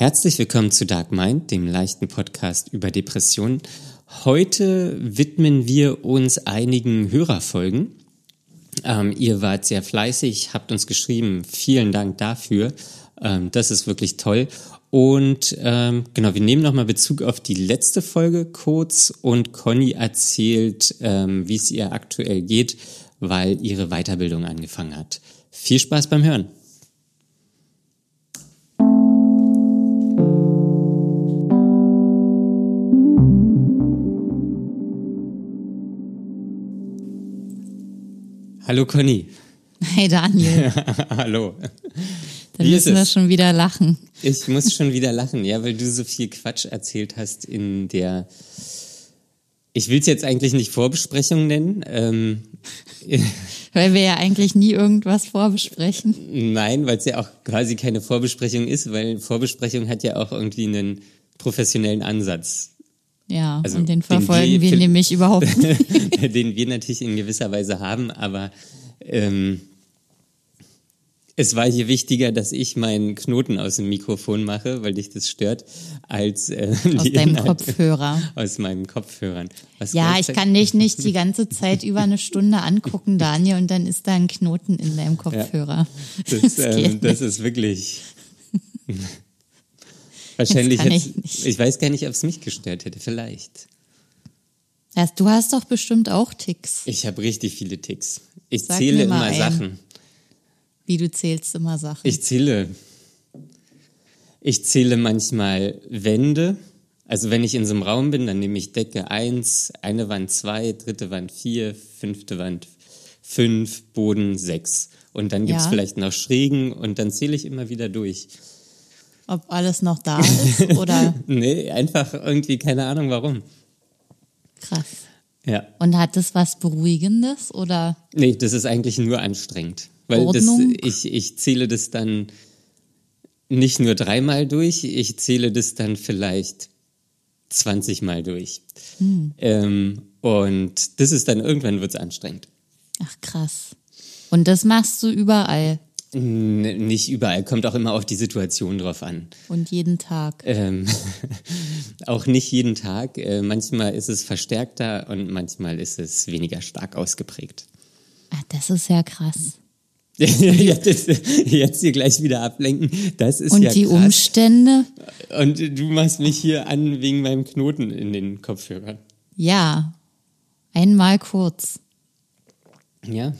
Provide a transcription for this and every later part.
Herzlich willkommen zu Dark Mind, dem leichten Podcast über Depressionen. Heute widmen wir uns einigen Hörerfolgen. Ähm, ihr wart sehr fleißig, habt uns geschrieben. Vielen Dank dafür. Ähm, das ist wirklich toll. Und ähm, genau, wir nehmen nochmal Bezug auf die letzte Folge kurz und Conny erzählt, ähm, wie es ihr aktuell geht, weil ihre Weiterbildung angefangen hat. Viel Spaß beim Hören. Hallo Conny. Hey Daniel. Hallo. Dann Wie müssen wir schon wieder lachen. Ich muss schon wieder lachen, ja, weil du so viel Quatsch erzählt hast in der. Ich will es jetzt eigentlich nicht Vorbesprechung nennen. Ähm, weil wir ja eigentlich nie irgendwas vorbesprechen. Nein, weil es ja auch quasi keine Vorbesprechung ist, weil Vorbesprechung hat ja auch irgendwie einen professionellen Ansatz. Ja, also und den verfolgen den wir, wir nämlich überhaupt nicht. den wir natürlich in gewisser Weise haben, aber ähm, es war hier wichtiger, dass ich meinen Knoten aus dem Mikrofon mache, weil dich das stört, als äh, aus deinem Inhalte Kopfhörer. Aus meinen Kopfhörern. Was ja, ich kann dich nicht die ganze Zeit über eine Stunde angucken, Daniel, und dann ist da ein Knoten in deinem Kopfhörer. Ja, das, das, ähm, das ist wirklich. Wahrscheinlich ich, nicht. ich weiß gar nicht, ob es mich gestört hätte, vielleicht. Du hast doch bestimmt auch Ticks. Ich habe richtig viele Ticks. Ich Sag zähle immer ein. Sachen. Wie du zählst immer Sachen. Ich zähle. Ich zähle manchmal Wände. Also wenn ich in so einem Raum bin, dann nehme ich Decke 1, eine Wand 2, dritte Wand 4, fünfte Wand 5, Boden 6. Und dann gibt es ja. vielleicht noch Schrägen und dann zähle ich immer wieder durch. Ob alles noch da ist oder? nee, einfach irgendwie keine Ahnung warum. Krass. Ja. Und hat das was Beruhigendes oder? Nee, das ist eigentlich nur anstrengend. Weil Ordnung? das, ich, ich zähle das dann nicht nur dreimal durch, ich zähle das dann vielleicht 20 Mal durch. Hm. Ähm, und das ist dann irgendwann wird es anstrengend. Ach krass. Und das machst du überall? Nicht überall, kommt auch immer auf die Situation drauf an. Und jeden Tag? Ähm, auch nicht jeden Tag. Äh, manchmal ist es verstärkter und manchmal ist es weniger stark ausgeprägt. Ach, das ist ja krass. jetzt, jetzt hier gleich wieder ablenken. Das ist und ja die krass. Umstände? Und du machst mich hier an wegen meinem Knoten in den Kopfhörern. Ja, einmal kurz. Ja,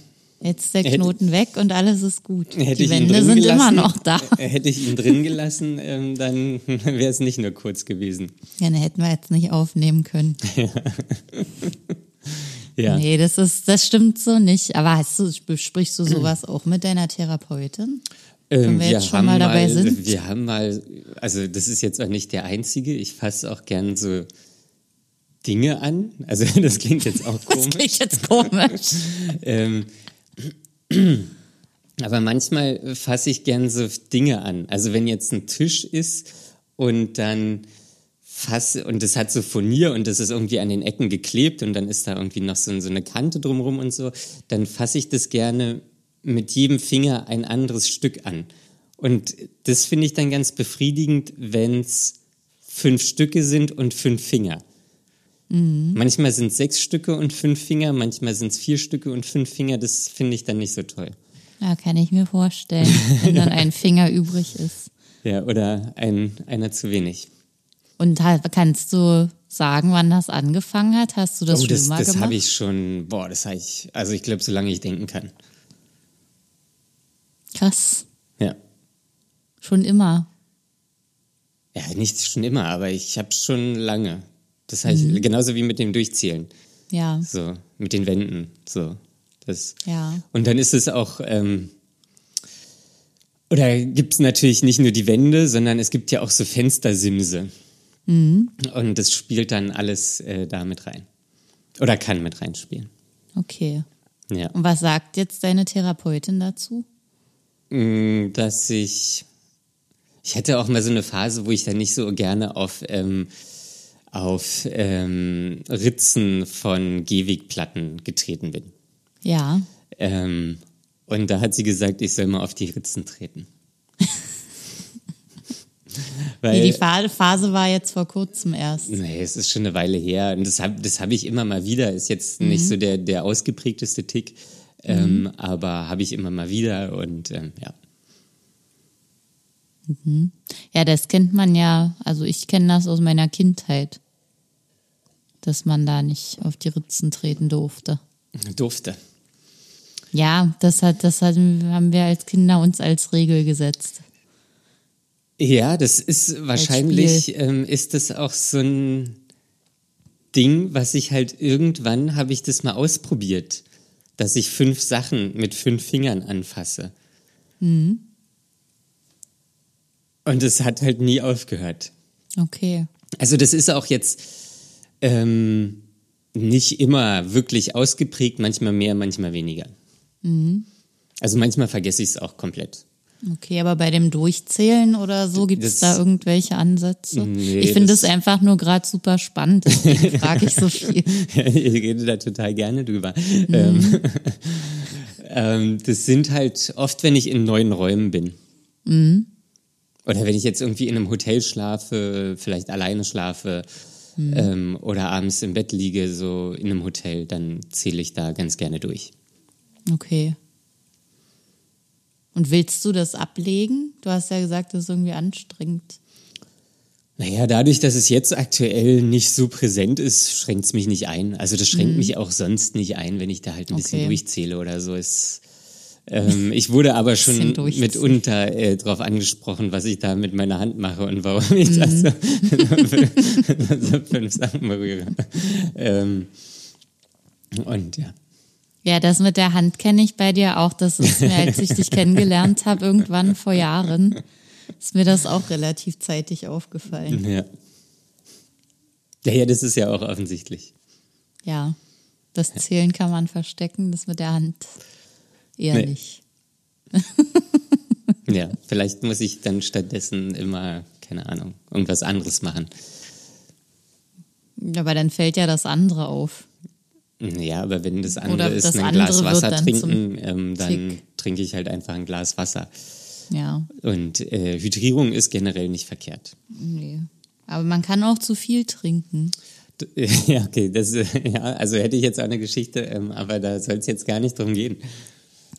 Jetzt ist der Knoten hätte, weg und alles ist gut. Die Wände sind gelassen, immer noch da. Hätte ich ihn drin gelassen, ähm, dann wäre es nicht nur kurz gewesen. Ja, dann hätten wir jetzt nicht aufnehmen können. ja. Nee, das ist, das stimmt so nicht. Aber hast du, besprichst du sowas auch mit deiner Therapeutin? Wenn wir, wir jetzt schon mal dabei mal, sind? Wir haben mal, also das ist jetzt auch nicht der einzige. Ich fasse auch gern so Dinge an. Also das klingt jetzt auch komisch. Das klingt jetzt komisch. ähm, aber manchmal fasse ich gern so Dinge an. Also wenn jetzt ein Tisch ist und dann fasse, und es hat so Furnier und das ist irgendwie an den Ecken geklebt und dann ist da irgendwie noch so, so eine Kante drumherum und so, dann fasse ich das gerne mit jedem Finger ein anderes Stück an. Und das finde ich dann ganz befriedigend, wenn es fünf Stücke sind und fünf Finger. Mhm. Manchmal sind es sechs Stücke und fünf Finger, manchmal sind es vier Stücke und fünf Finger. Das finde ich dann nicht so toll. Ja, kann ich mir vorstellen, wenn dann ein Finger übrig ist. Ja, oder ein, einer zu wenig. Und kannst du sagen, wann das angefangen hat? Hast du das oh, schon das, mal das gemacht? Das habe ich schon, boah, das habe ich, also ich glaube, solange ich denken kann. Krass. Ja. Schon immer. Ja, nicht schon immer, aber ich habe schon lange. Das heißt, mhm. genauso wie mit dem Durchzählen. Ja. So, mit den Wänden. So. Das. Ja. Und dann ist es auch, ähm, oder gibt es natürlich nicht nur die Wände, sondern es gibt ja auch so Fenstersimse. Mhm. Und das spielt dann alles äh, da mit rein. Oder kann mit reinspielen. Okay. Ja. Und was sagt jetzt deine Therapeutin dazu? Mm, dass ich, ich hatte auch mal so eine Phase, wo ich dann nicht so gerne auf ähm, auf ähm, Ritzen von Gehwegplatten getreten bin. Ja. Ähm, und da hat sie gesagt, ich soll mal auf die Ritzen treten. Weil, die Phase war jetzt vor kurzem erst. Nee, es ist schon eine Weile her. Und das habe das hab ich immer mal wieder. Ist jetzt nicht so der, der ausgeprägteste Tick, ähm, aber habe ich immer mal wieder. Und ähm, ja. Ja, das kennt man ja, also ich kenne das aus meiner Kindheit, dass man da nicht auf die Ritzen treten durfte. Durfte. Ja, das hat, das hat, haben wir als Kinder uns als Regel gesetzt. Ja, das ist wahrscheinlich, ähm, ist das auch so ein Ding, was ich halt irgendwann habe ich das mal ausprobiert, dass ich fünf Sachen mit fünf Fingern anfasse. Und es hat halt nie aufgehört. Okay. Also das ist auch jetzt ähm, nicht immer wirklich ausgeprägt, manchmal mehr, manchmal weniger. Also manchmal vergesse ich es auch komplett. Okay, aber bei dem Durchzählen oder so gibt es da irgendwelche Ansätze? Nee, ich finde das- es einfach nur gerade super spannend, deswegen frage ich so viel. ich rede da total gerne drüber. Ähm, ähm, das sind halt oft, wenn ich in neuen Räumen bin. Oder wenn ich jetzt irgendwie in einem Hotel schlafe, vielleicht alleine schlafe ähm, oder abends im Bett liege, so in einem Hotel, dann zähle ich da ganz gerne durch. Okay. Und willst du das ablegen? Du hast ja gesagt, das ist irgendwie anstrengend. Naja, dadurch, dass es jetzt aktuell nicht so präsent ist, schränkt es mich nicht ein. Also das schränkt mich auch sonst nicht ein, wenn ich da halt ein bisschen Okay. durchzähle oder so. Es, ähm, ich wurde aber schon mitunter äh, darauf angesprochen, was ich da mit meiner Hand mache und warum ich das so, so fünf Sachen berühre. Ähm, und ja. Ja, das mit der Hand kenne ich bei dir auch. Das ist mir, als ich dich kennengelernt habe, irgendwann vor Jahren, ist mir das auch relativ zeitig aufgefallen. ja. Ja, ja, das ist ja auch offensichtlich. Ja, das Zählen kann man verstecken, das mit der Hand eher Nee. nicht. Ja, vielleicht muss ich dann stattdessen immer, keine Ahnung, irgendwas anderes machen. Aber dann fällt ja das andere auf. Ja, aber wenn das andere Oder ist, das ein andere Glas Wasser dann trinken, ähm, dann trinke ich halt einfach ein Glas Wasser. Ja, Und äh, Hydrierung ist generell nicht verkehrt. nee. Aber man kann auch zu viel trinken. Ja, okay, das, ja, also hätte ich jetzt auch eine Geschichte, ähm, aber da soll es jetzt gar nicht drum gehen.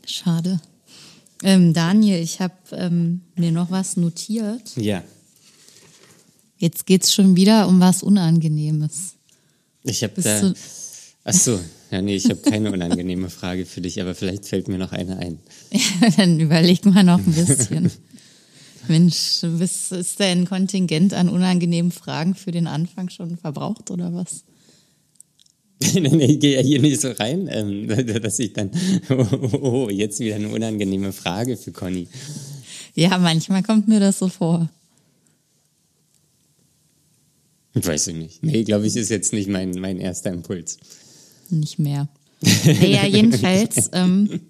Schade. Ähm, Daniel, ich habe ähm, mir noch was notiert. Ja, Jetzt geht's schon wieder um was Unangenehmes. ich habe da. Ach so, ja, nee, ich habe keine unangenehme Frage für dich, aber vielleicht fällt mir noch eine ein. Dann überleg mal noch ein bisschen. Mensch, ist dein Kontingent an unangenehmen Fragen für den Anfang schon verbraucht oder was? ich gehe ja hier nicht so rein, ähm, dass ich dann, oh, oh, oh, jetzt wieder eine unangenehme Frage für Conny. Ja, manchmal kommt mir das so vor. Weiß ich nicht. Nee, glaube ich, ist jetzt nicht mein, mein erster Impuls. Nicht mehr. Naja, jedenfalls, ähm,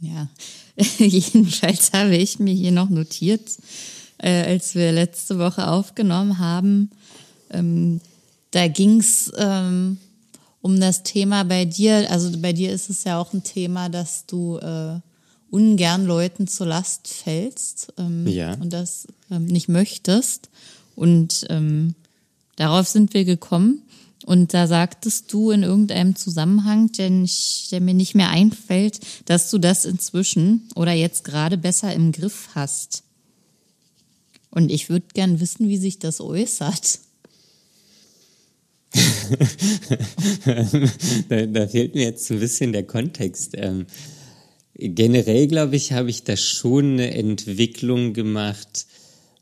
ja, jedenfalls habe ich mir hier noch notiert, äh, als wir letzte Woche aufgenommen haben, ähm, da ging's ähm, um das Thema bei dir, also bei dir ist es ja auch ein Thema, dass du äh, ungern Leuten zur Last fällst ähm, Ja. und das ähm, nicht möchtest. Und ähm, darauf sind wir gekommen. Und da sagtest du in irgendeinem Zusammenhang, der, nicht, der mir nicht mehr einfällt, dass du das inzwischen oder jetzt gerade besser im Griff hast. Und ich würde gern wissen, wie sich das äußert. da, da fehlt mir jetzt ein bisschen der Kontext. Ähm, generell, glaube ich, habe ich da schon eine Entwicklung gemacht,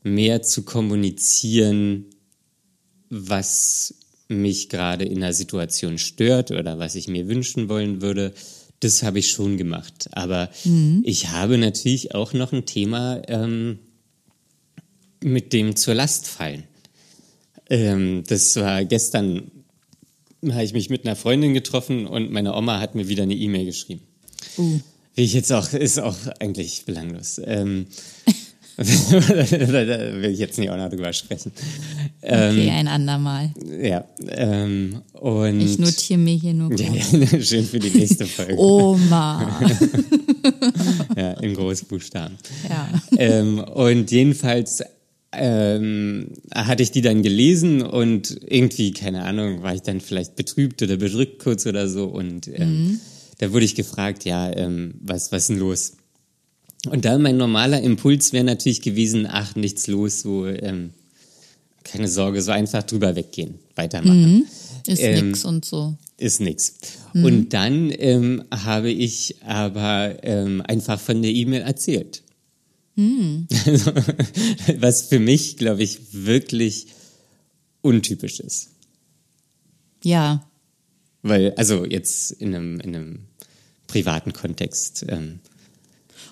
mehr zu kommunizieren, was mich gerade in einer Situation stört oder was ich mir wünschen wollen würde. Das habe ich schon gemacht. Aber ich habe natürlich auch noch ein Thema ähm, mit dem zur Last fallen. Ähm, das war gestern, habe ich mich mit einer Freundin getroffen und meine Oma hat mir wieder eine E-Mail geschrieben. Uh. Wie ich jetzt auch, ist auch eigentlich belanglos. Ähm, da will ich jetzt nicht auch noch drüber sprechen. Okay, ein andermal. Ja, ähm, und. Ich notiere mir hier nur ja, kurz. ja, schön für die nächste Folge. Oma. Ja, in Großbuchstaben. Ja. ähm, und jedenfalls ähm, hatte ich die dann gelesen und irgendwie, keine Ahnung, war ich dann vielleicht betrübt oder bedrückt kurz oder so und ähm, mhm. da wurde ich gefragt, ja, ähm, was, was ist denn los? Und da mein normaler Impuls wäre natürlich gewesen, ach, nichts los, so, ähm, keine Sorge, so einfach drüber weggehen, weitermachen. Mhm. Ist ähm, nix und so. Ist nix. Mhm. Und dann ähm, habe ich aber ähm, einfach von der E-Mail erzählt. Mhm. was für mich, glaube ich, wirklich untypisch ist. Ja. Weil, also jetzt in einem, in einem privaten Kontext. Ähm,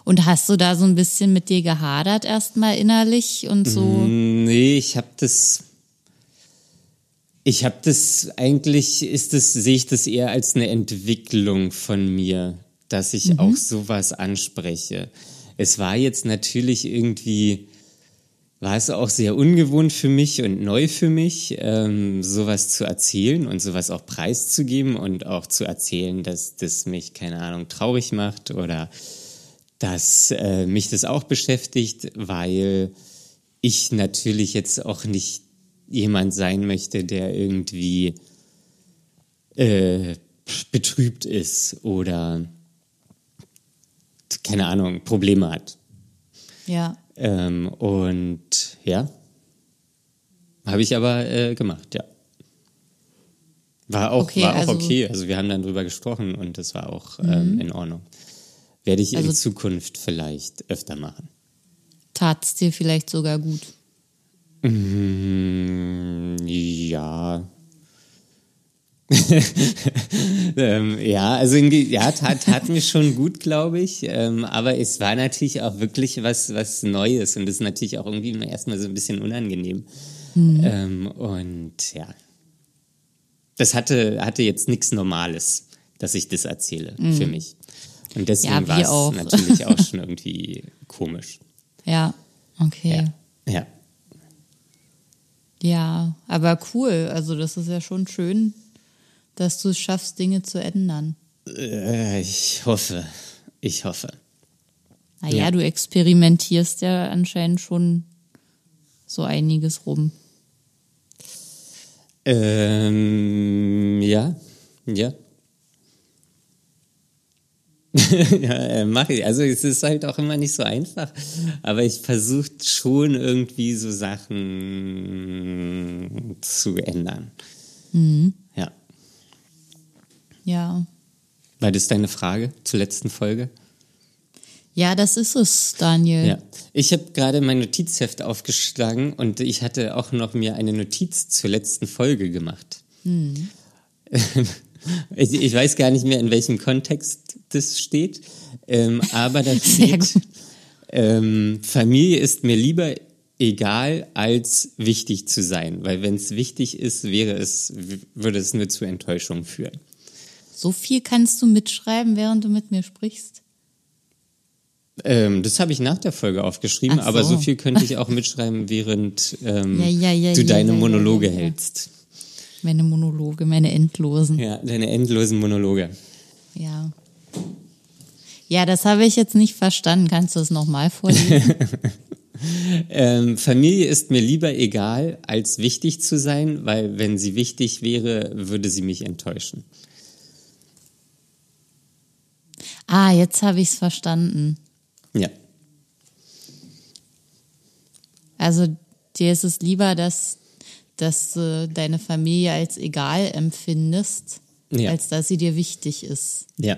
und hast du da so ein bisschen mit dir gehadert erstmal innerlich und so? Nee, ich habe das ich habe das eigentlich ist das sehe ich das eher als eine Entwicklung von mir, dass ich mhm. auch sowas anspreche. Es war jetzt natürlich irgendwie war es auch sehr ungewohnt für mich und neu für mich, ähm, sowas zu erzählen und sowas auch preiszugeben und auch zu erzählen, dass das mich, keine Ahnung, traurig macht oder dass äh, mich das auch beschäftigt, weil ich natürlich jetzt auch nicht jemand sein möchte, der irgendwie äh, betrübt ist oder keine Ahnung, Probleme hat. Ja. Ähm, und ja, habe ich aber äh, gemacht, ja. War auch, okay, war auch also, okay. Also wir haben dann drüber gesprochen und das war auch ähm, mhm. in Ordnung. Werde ich also, in Zukunft vielleicht öfter machen. Tat es dir vielleicht sogar gut? Mm, ja. ähm, ja, also ja, tat, tat mir schon gut, glaube ich. Ähm, aber es war natürlich auch wirklich was, was Neues und das ist natürlich auch irgendwie erstmal so ein bisschen unangenehm. Mhm. Ähm, und ja, das hatte, hatte jetzt nichts Normales, dass ich das erzähle mhm. für mich. Und deswegen ja, war es natürlich auch schon irgendwie komisch. Ja, okay. Ja. ja. Ja, aber cool. Also das ist ja schon schön, dass du es schaffst, Dinge zu ändern. Äh, ich hoffe. Ich hoffe. Naja, ja. du experimentierst ja anscheinend schon so einiges rum. Ähm, ja, ja. ja, äh, mache ich. Also es ist halt auch immer nicht so einfach. Aber ich versuche schon irgendwie so Sachen zu ändern. Mhm. Ja. War das deine Frage zur letzten Folge? Ja, das ist es, Daniel. Ja. Ich habe gerade mein Notizheft aufgeschlagen und ich hatte auch noch mir eine Notiz zur letzten Folge gemacht. Mhm. Ich, ich, weiß gar nicht mehr, in welchem Kontext das steht, ähm, aber da steht, ähm, Familie ist mir lieber egal, als wichtig zu sein, weil wenn es wichtig ist, wäre es, würde es nur zu Enttäuschung führen. So viel kannst du mitschreiben, während du mit mir sprichst? Ähm, das habe ich nach der Folge aufgeschrieben, so. aber so viel könnte ich auch mitschreiben, während ähm, ja, ja, ja, du deine Monologe hältst. Meine Monologe, meine endlosen. Ja, deine endlosen Monologe. Ja. Ja, das habe ich jetzt nicht verstanden. Kannst du es nochmal vorlesen? ähm, Familie ist mir lieber egal, als wichtig zu sein, weil wenn sie wichtig wäre, würde sie mich enttäuschen. Ah, jetzt habe ich es verstanden. Ja. Also dir ist es lieber, dass dass du deine Familie als egal empfindest, ja. als dass sie dir wichtig ist. Ja.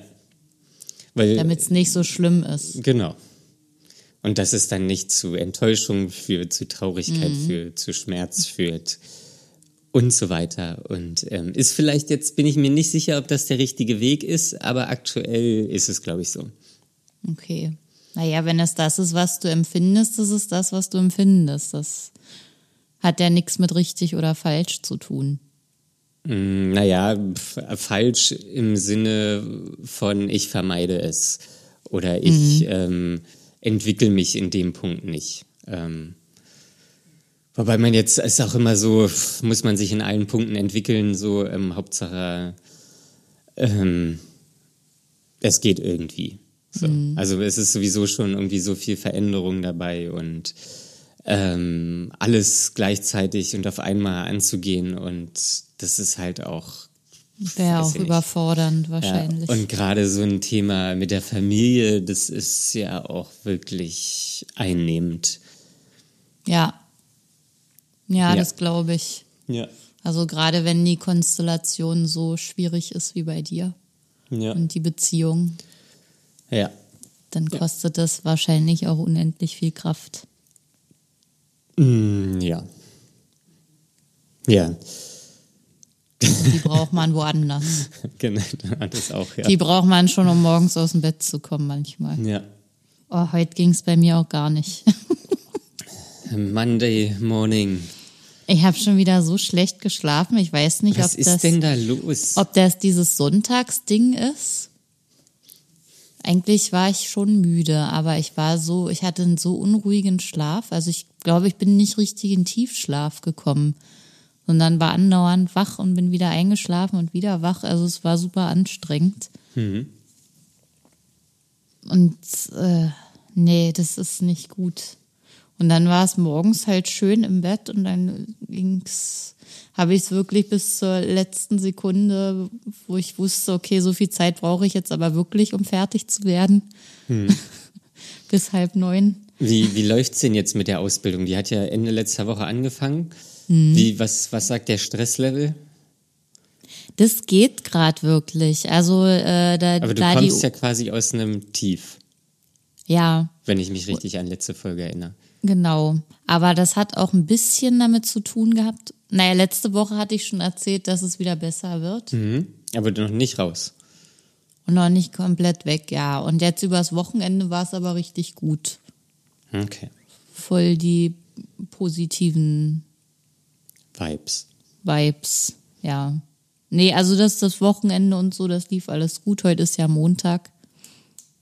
Damit es nicht so schlimm ist. Genau. Und dass es dann nicht zu Enttäuschung führt, zu Traurigkeit mhm. führt, zu Schmerz führt und so weiter. Und ähm, ist vielleicht jetzt, bin ich mir nicht sicher, ob das der richtige Weg ist, aber aktuell ist es, glaube ich, so. Okay. Naja, wenn es das ist, was du empfindest, ist es das, was du empfindest. Das hat ja nichts mit richtig oder falsch zu tun. Mm, naja, falsch im Sinne von ich vermeide es oder ich mhm. ähm, entwickle mich in dem Punkt nicht. Ähm, wobei man jetzt ist auch immer so, muss man sich in allen Punkten entwickeln, so ähm, Hauptsache ähm, es geht irgendwie. So. Mhm. Also es ist sowieso schon irgendwie so viel Veränderung dabei und ähm, alles gleichzeitig und auf einmal anzugehen. Und das ist halt auch. Wäre auch überfordernd wahrscheinlich. Ja, und gerade so ein Thema mit der Familie, das ist ja auch wirklich einnehmend. ja. Ja, Ja. das glaube ich. Ja. Also gerade wenn die Konstellation so schwierig ist wie bei dir Ja. und die Beziehung, Ja. dann kostet das wahrscheinlich auch unendlich viel Kraft. Mm, ja. Ja, Die braucht man woanders. genau, das auch, ja. Die braucht man schon, um morgens aus dem Bett zu kommen manchmal. ja. Oh, heute ging es bei mir auch gar nicht. Monday morning. Ich habe schon wieder so schlecht geschlafen. Ich weiß nicht, Was ob ist das, denn da los? ob das dieses Sonntagsding ist. Eigentlich war ich schon müde, aber ich war so, ich hatte einen so unruhigen Schlaf. Also ich glaube, ich bin nicht richtig in Tiefschlaf gekommen. Dann war andauernd wach und bin wieder eingeschlafen und wieder wach. Also es war super anstrengend. Und äh, nee, das ist nicht gut. Und dann war es morgens halt schön im Bett und dann ging's, habe ich es wirklich bis zur letzten Sekunde, wo ich wusste, okay, so viel Zeit brauche ich jetzt aber wirklich, um fertig zu werden. bis halb neun. Wie, wie läuft's denn jetzt mit der Ausbildung? Die hat ja Ende letzter Woche angefangen. Wie, was, was sagt der Stresslevel? Das geht gerade wirklich. Also äh, da, Aber du da die, kommst ja quasi aus einem Tief, ja, wenn ich mich richtig an letzte Folge erinnere. Genau. Aber das hat auch ein bisschen damit zu tun gehabt. Naja, letzte Woche hatte ich schon erzählt, dass es wieder besser wird. Mhm. Aber noch nicht raus. Und noch nicht komplett weg, ja. Und jetzt übers Wochenende war es aber richtig gut. Okay. Voll die positiven Vibes. Vibes, ja. Nee, also das, das Wochenende und so, das lief alles gut. Heute ist ja Montag.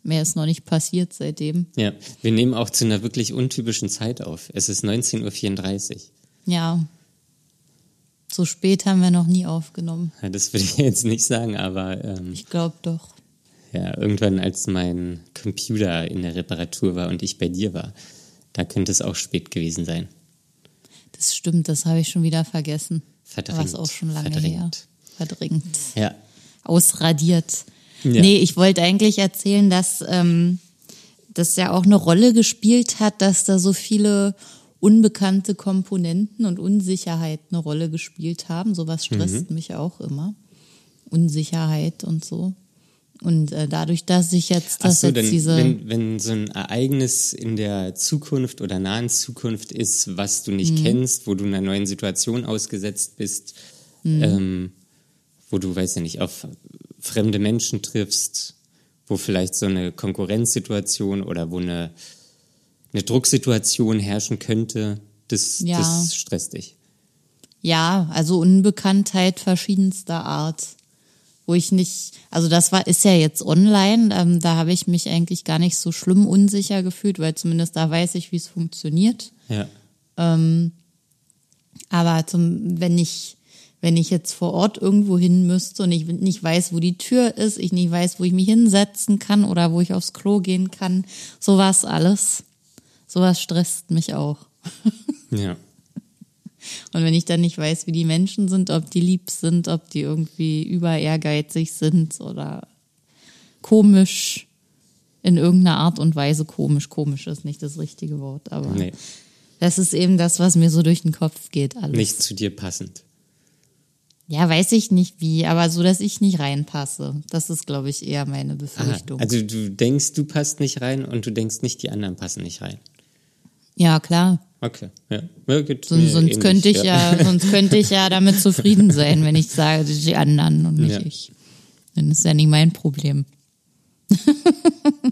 Mehr ist noch nicht passiert seitdem. Ja, wir nehmen auch zu einer wirklich untypischen Zeit auf. Es ist 19.34 Uhr. Ja. So spät haben wir noch nie aufgenommen. Ja, Das würde ich jetzt nicht sagen, aber ähm, Ich glaube doch. ja, irgendwann, als mein Computer in der Reparatur war und ich bei dir war, da könnte es auch spät gewesen sein. Das stimmt, das habe ich schon wieder vergessen. Verdrängt. Was auch schon lange her. Verdrängt. Verdrängt. Ja. Ausradiert. Ja. Nee, ich wollte eigentlich erzählen, dass ähm, das ja auch eine Rolle gespielt hat, dass da so viele unbekannte Komponenten und Unsicherheit eine Rolle gespielt haben. Sowas stresst Mhm. mich auch immer. Unsicherheit und so. Und äh, dadurch, dass ich jetzt, dass so, jetzt denn diese. wenn, wenn so ein Ereignis in der Zukunft oder nahen Zukunft ist, was du Mhm. nicht kennst, wo du einer neuen Situation ausgesetzt bist, Mhm. ähm, wo du, weiß ja nicht, auf fremde Menschen triffst, wo vielleicht so eine Konkurrenzsituation oder wo eine, eine Drucksituation herrschen könnte, das, Ja. das stresst dich. Ja, also Unbekanntheit verschiedenster Art. Wo ich nicht, also das war, ist ja jetzt online, ähm, da habe ich mich eigentlich gar nicht so schlimm unsicher gefühlt, weil zumindest da weiß ich, wie es funktioniert. Ja. Aber zum, wenn ich, wenn ich jetzt vor Ort irgendwo hin müsste und ich nicht weiß, wo die Tür ist, ich nicht weiß, wo ich mich hinsetzen kann oder wo ich aufs Klo gehen kann, sowas alles. Sowas stresst mich auch. Ja. Und wenn ich dann nicht weiß, wie die Menschen sind, ob die lieb sind, ob die irgendwie über ehrgeizig sind oder komisch in irgendeiner Art und Weise komisch. Komisch ist nicht das richtige Wort, aber Nee, das ist eben das, was mir so durch den Kopf geht. Alles. nicht zu dir passend. Ja, weiß ich nicht wie, aber so, dass ich nicht reinpasse. Das ist, glaube ich, eher meine Befürchtung. also du denkst, du passt nicht rein und du denkst nicht, die anderen passen nicht rein. ja, klar. Okay, ja. ja Sonst, mir sonst ähnlich, könnte ich ja. sonst könnte ich ja damit zufrieden sein, wenn ich sage, die anderen und nicht Ja. ich. Dann ist ja nicht mein Problem.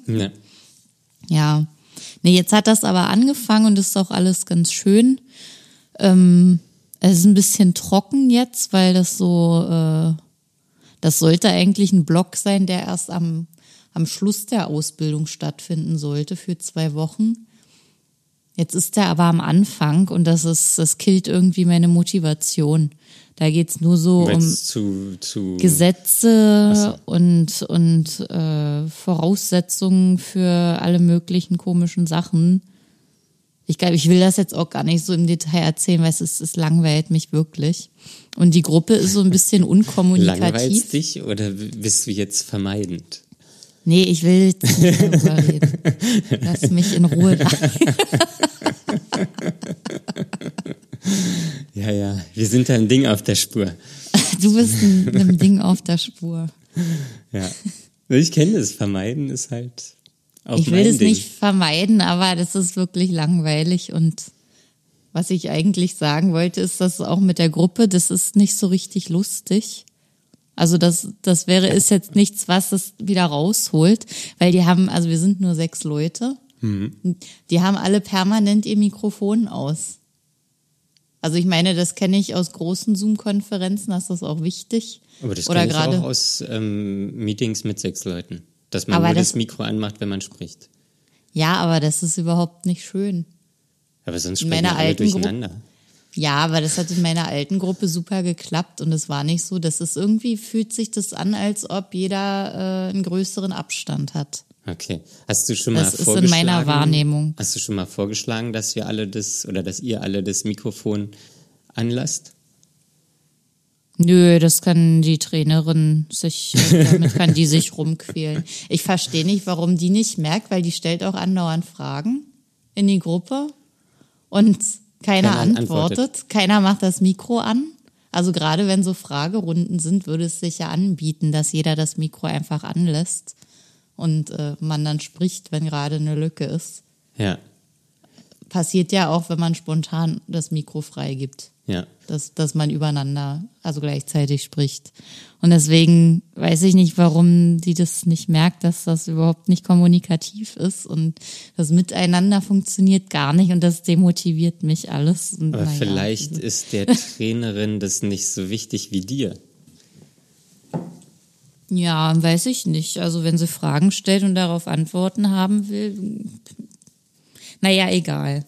Ja. Ja. Nee, jetzt hat das aber angefangen und ist auch alles ganz schön. Ähm, es ist ein bisschen trocken jetzt, weil das so, äh, das sollte eigentlich ein Block sein, der erst am, am Schluss der Ausbildung stattfinden sollte für zwei Wochen. Jetzt ist der aber am Anfang und das ist, das killt irgendwie meine Motivation. Da geht's nur so um es zu, zu Gesetze und, und äh, Voraussetzungen für alle möglichen komischen Sachen. Ich glaube, ich will das jetzt auch gar nicht so im Detail erzählen, weil es, ist, es langweilt mich wirklich. Und die Gruppe ist so ein bisschen unkommunikativ. Langweilst dich oder bist du jetzt vermeidend? Nee, ich will jetzt nicht darüber reden. Lass mich in Ruhe. Ja, ja, wir sind da ein Ding auf der Spur. Du bist ein, einem Ding auf der Spur. Ja. Ich kenne das. Vermeiden ist halt Ich will Ding. nicht vermeiden, aber das ist wirklich langweilig und was ich eigentlich sagen wollte, ist, dass auch mit der Gruppe, das ist nicht so richtig lustig. Also das, das wäre, ist jetzt nichts, was es wieder rausholt, weil die haben, also wir sind nur sechs Leute. Mhm. Die haben alle permanent ihr Mikrofon aus. Also ich meine, das kenne ich aus großen Zoom-Konferenzen, das ist auch wichtig. Aber das Oder kenne ich gerade- auch aus ähm, Meetings mit sechs Leuten. Dass man Aber nur das, das- Mikro anmacht, wenn man spricht. Ja, aber das ist überhaupt nicht schön. Aber sonst sprechen meiner alle alten Gru- durcheinander. Ja, aber das hat in meiner alten Gruppe super geklappt und es war nicht so, dass es irgendwie fühlt sich das an, als ob jeder äh, einen größeren Abstand hat. Okay. Hast du schon Das mal ist in vorgeschlagen? meiner Wahrnehmung. Hast du schon mal vorgeschlagen, dass wir alle das oder dass ihr alle das Mikrofon anlasst? Nö, das kann die Trainerin sich, äh, damit kann die sich rumquälen. Ich verstehe nicht, warum die nicht merkt, weil die stellt auch andauernd Fragen in die Gruppe und keiner, Keiner antwortet. antwortet. keiner macht das Mikro an. Also gerade wenn so Fragerunden sind, würde es sich ja anbieten, dass jeder das Mikro einfach anlässt und äh, man dann spricht, wenn gerade eine Lücke ist. Ja, Passiert ja auch, wenn man spontan das Mikro freigibt ja. dass, dass man übereinander, also gleichzeitig spricht. Und deswegen weiß ich nicht, warum die das nicht merkt, dass das überhaupt nicht kommunikativ ist und das Miteinander funktioniert gar nicht und das demotiviert mich alles. Und Aber naja, vielleicht also- ist der Trainerin das nicht so wichtig wie dir. Ja, weiß ich nicht. Also wenn sie Fragen stellt und darauf Antworten haben will, naja, egal.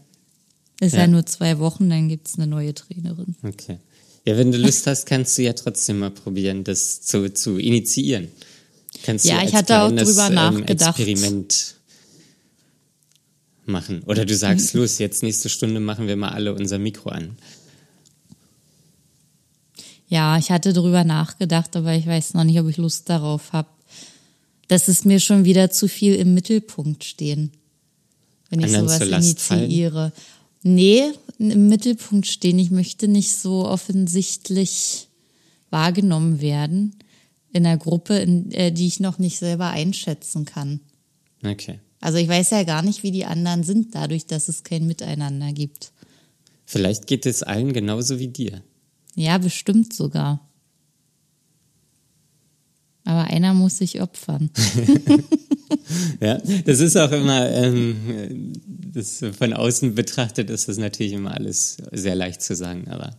Ist ja, Ja. nur zwei Wochen, dann gibt's eine neue Trainerin. Okay. Ja, wenn du Lust hast, kannst du ja trotzdem mal probieren, das zu, zu initiieren. Kannst Ja, du ich hatte auch drüber ähm, nachgedacht. Experiment machen. Oder du sagst, los, jetzt nächste Stunde machen wir mal alle unser Mikro an. Ja, ich hatte drüber nachgedacht, aber ich weiß noch nicht, ob ich Lust darauf habe. Das ist mir schon wieder zu viel im Mittelpunkt stehen, wenn ich Anderen sowas Last fallen? Nee, im Mittelpunkt stehen. Ich möchte nicht so offensichtlich wahrgenommen werden in einer Gruppe, in, äh, die ich noch nicht selber einschätzen kann. Okay. Also ich weiß ja gar nicht, wie die anderen sind, dadurch, dass es kein Miteinander gibt. Vielleicht geht es allen genauso wie dir. Ja, bestimmt sogar. Aber einer muss sich opfern. Ja, das ist auch immer, ähm, das von außen betrachtet ist das natürlich immer alles sehr leicht zu sagen, aber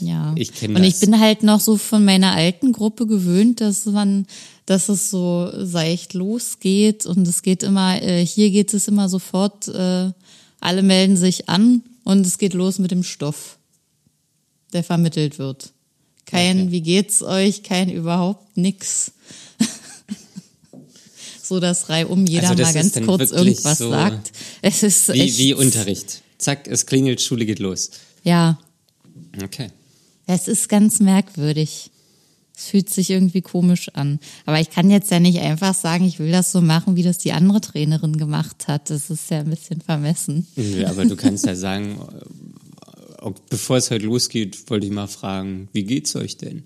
Ja. Ich kenn Und ich das. bin halt noch so von meiner alten Gruppe gewöhnt, dass man, dass es so seicht losgeht und es geht immer, äh, hier geht es immer sofort, äh, alle melden sich an und es geht los mit dem Stoff, der vermittelt wird. Kein, Okay. wie geht's euch? Kein überhaupt nix. So dass reihum jeder Also mal ganz kurz irgendwas so sagt. Es ist wie, echt, wie Unterricht. Zack, es klingelt, Schule geht los. Ja, Okay. Es ist ganz merkwürdig. Es fühlt sich irgendwie komisch an. Aber ich kann jetzt ja nicht einfach sagen, ich will das so machen, wie das die andere Trainerin gemacht hat. Das ist ja ein bisschen vermessen. Ja, aber du kannst ja sagen, bevor es heute losgeht, wollte ich mal fragen, wie geht's euch denn?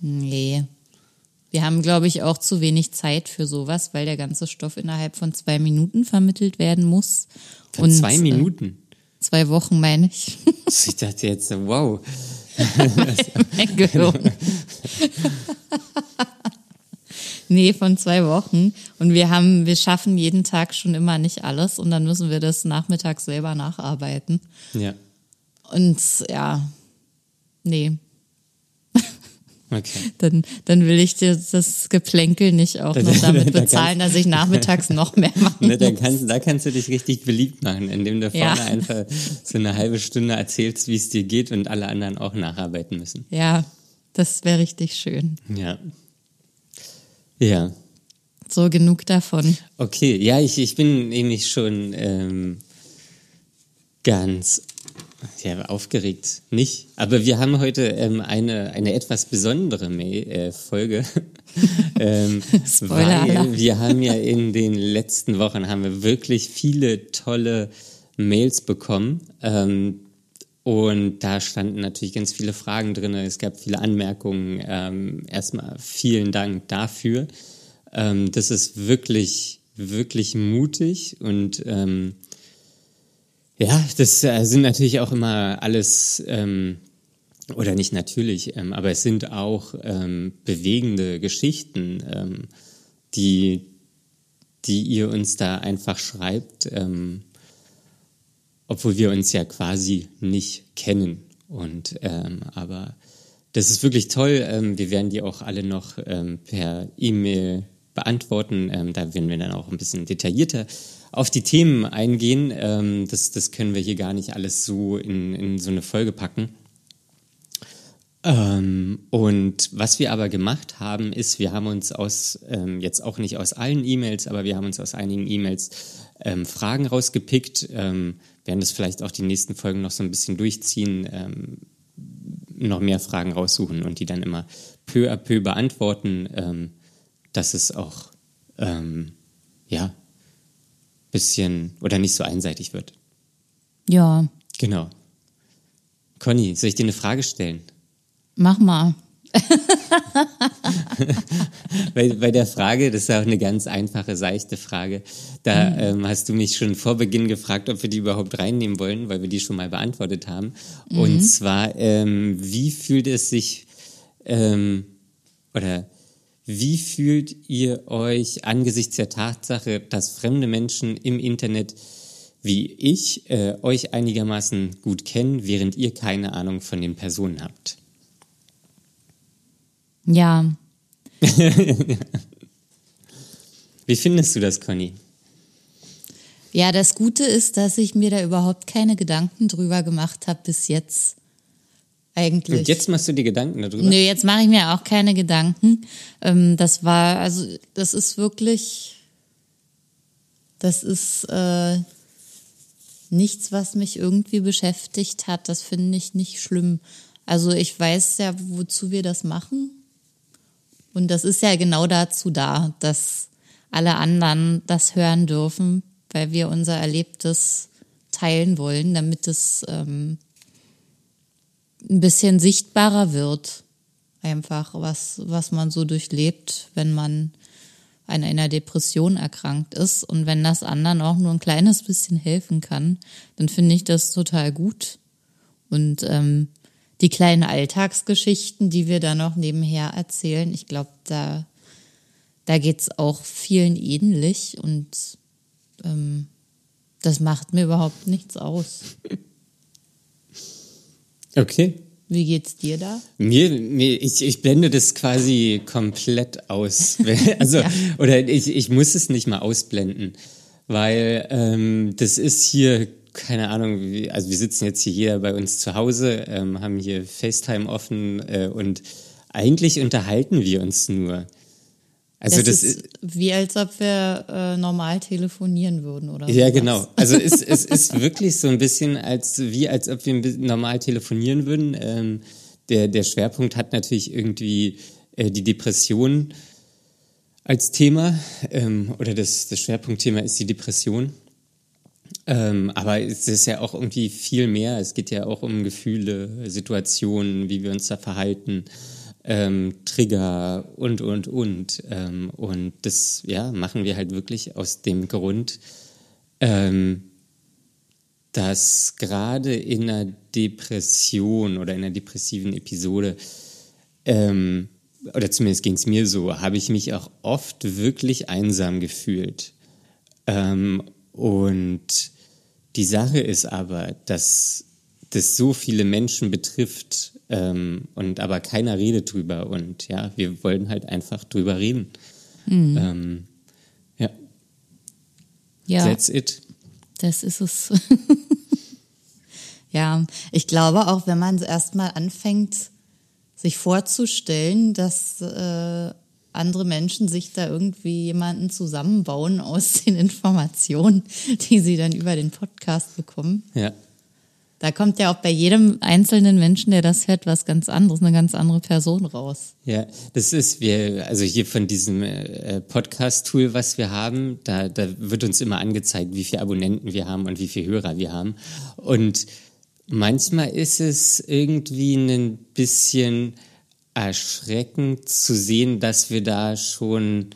Nee. Wir haben, glaube ich, auch zu wenig Zeit für sowas, weil der ganze Stoff innerhalb von zwei Minuten vermittelt werden muss. Von zwei Minuten. Äh, zwei Wochen, meine ich. Ich dachte jetzt, wow. Nee, von zwei Wochen. Und wir haben, wir schaffen jeden Tag schon immer nicht alles und dann müssen wir das nachmittags selber nacharbeiten. Ja, Und ja, nee, okay. dann, dann will ich dir das Geplänkel nicht auch noch damit Da bezahlen, dass ich nachmittags noch mehr machen Ne, kannst, da kannst du dich richtig beliebt machen, indem du Ja. vorne einfach so eine halbe Stunde erzählst, wie es dir geht und alle anderen auch nacharbeiten müssen. Ja, das wäre richtig schön. Ja. Ja. So genug davon. Okay, ja, ich, ich bin nämlich schon ähm, Ganz ja, aufgeregt nicht. Aber wir haben heute ähm, eine, eine etwas besondere Mail, äh, Folge. ähm, weil wir haben ja in den letzten Wochen haben wir wirklich viele tolle Mails bekommen. Ähm, und da standen natürlich ganz viele Fragen drin. Es gab viele Anmerkungen. Ähm, erstmal vielen Dank dafür. Ähm, das ist wirklich, wirklich mutig und ähm, ja, das äh, sind natürlich auch immer alles, ähm, oder nicht natürlich, ähm, aber es sind auch ähm, bewegende Geschichten, ähm, die, die ihr uns da einfach schreibt, ähm, obwohl wir uns ja quasi nicht kennen. Und ähm, aber das ist wirklich toll. Ähm, wir werden die auch alle noch ähm, per E-Mail beantworten. Ähm, da werden wir dann auch ein bisschen detaillierter auf die Themen eingehen. Ähm, das, das können wir hier gar nicht alles so in, in so eine Folge packen. Ähm, und was wir aber gemacht haben, ist, wir haben uns aus, ähm, jetzt auch nicht aus allen E-Mails, aber wir haben uns aus einigen E-Mails ähm, Fragen rausgepickt, ähm, werden das vielleicht auch die nächsten Folgen noch so ein bisschen durchziehen, ähm, noch mehr Fragen raussuchen und die dann immer peu à peu beantworten, ähm, dass es auch, ja, bisschen oder nicht so einseitig wird. Ja. Genau. Conny, soll ich dir eine Frage stellen? Mach mal. bei, bei der Frage, das ist auch eine ganz einfache, seichte Frage, da mhm. ähm, hast du mich schon vor Beginn gefragt, ob wir die überhaupt reinnehmen wollen, weil wir die schon mal beantwortet haben. Mhm. Und zwar, ähm, wie fühlt es sich, ähm, oder wie fühlt ihr euch angesichts der Tatsache, dass fremde Menschen im Internet wie ich äh, euch einigermaßen gut kennen, während ihr keine Ahnung von den Personen habt? Ja. wie findest du das, Conny? Ja, das Gute ist, dass ich mir da überhaupt keine Gedanken drüber gemacht habe bis jetzt eigentlich. Und jetzt machst du dir Gedanken darüber? Nö, jetzt mache ich mir auch keine Gedanken. Ähm, das war, also das ist wirklich, das ist äh, nichts, was mich irgendwie beschäftigt hat. Das finde ich nicht schlimm. Also ich weiß ja, wozu wir das machen. Und das ist ja genau dazu da, dass alle anderen das hören dürfen, weil wir unser Erlebtes teilen wollen, damit es ähm, ein bisschen sichtbarer wird. Einfach, was, was man so durchlebt, wenn man an einer Depression erkrankt ist. Und wenn das anderen auch nur ein kleines bisschen helfen kann, dann finde ich das total gut. Und ähm, die kleinen Alltagsgeschichten, die wir da noch nebenher erzählen, ich glaube, da, da geht's auch vielen ähnlich und ähm, das macht mir überhaupt nichts aus. Okay. Wie geht's dir da? Mir, mir ich, ich blende das quasi komplett aus. also, ja. oder ich, ich muss es nicht mal ausblenden, weil ähm, das ist hier, keine Ahnung, also wir sitzen jetzt hier jeder bei uns zu Hause, ähm, haben hier FaceTime offen äh, und eigentlich unterhalten wir uns nur. Also das, das ist wie als ob wir äh, normal telefonieren würden, oder? Ja, sowas. genau. Also es, es ist wirklich so ein bisschen als wie als ob wir normal telefonieren würden. Ähm, der, der Schwerpunkt hat natürlich irgendwie äh, die Depression als Thema ähm, oder das, das Schwerpunktthema ist die Depression. Ähm, aber es ist ja auch irgendwie viel mehr. Es geht ja auch um Gefühle, Situationen, wie wir uns da verhalten ähm, Trigger und, und, und. Ähm, und das ja, machen wir halt wirklich aus dem Grund, ähm, dass gerade in einer Depression oder in einer depressiven Episode, ähm, oder zumindest ging es mir so, habe ich mich auch oft wirklich einsam gefühlt. Ähm, und die Sache ist aber, dass das so viele Menschen betrifft ähm, und aber keiner redet drüber und ja, wir wollen halt einfach drüber reden. Mhm. Ähm, ja. Ja. That's it. Das ist es. ja, ich glaube auch, wenn man erstmal anfängt, sich vorzustellen, dass äh, andere Menschen sich da irgendwie jemanden zusammenbauen aus den Informationen, die sie dann über den Podcast bekommen. Ja Da kommt ja auch bei jedem einzelnen Menschen, der das hört, was ganz anderes, eine ganz andere Person raus. Ja, das ist wir, also hier von diesem äh, Podcast-Tool, was wir haben, da, da wird uns immer angezeigt, wie viele Abonnenten wir haben und wie viele Hörer wir haben. Und manchmal ist es irgendwie ein bisschen erschreckend zu sehen, dass wir da schon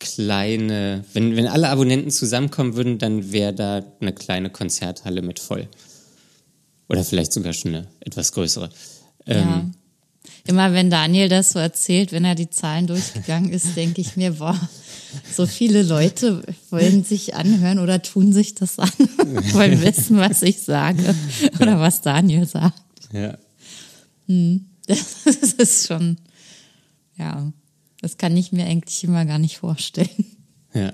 kleine, wenn, wenn alle Abonnenten zusammenkommen würden, dann wäre da eine kleine Konzerthalle mit voll. Oder vielleicht sogar schon eine etwas größere. Ja. Ähm, Immer wenn Daniel das so erzählt, wenn er die Zahlen durchgegangen ist, denke ich mir, boah, so viele Leute wollen sich anhören oder tun sich das an, wollen wissen, was ich sage oder was Daniel sagt. ja. Das ist schon, ja, das kann ich mir eigentlich immer gar nicht vorstellen. Ja.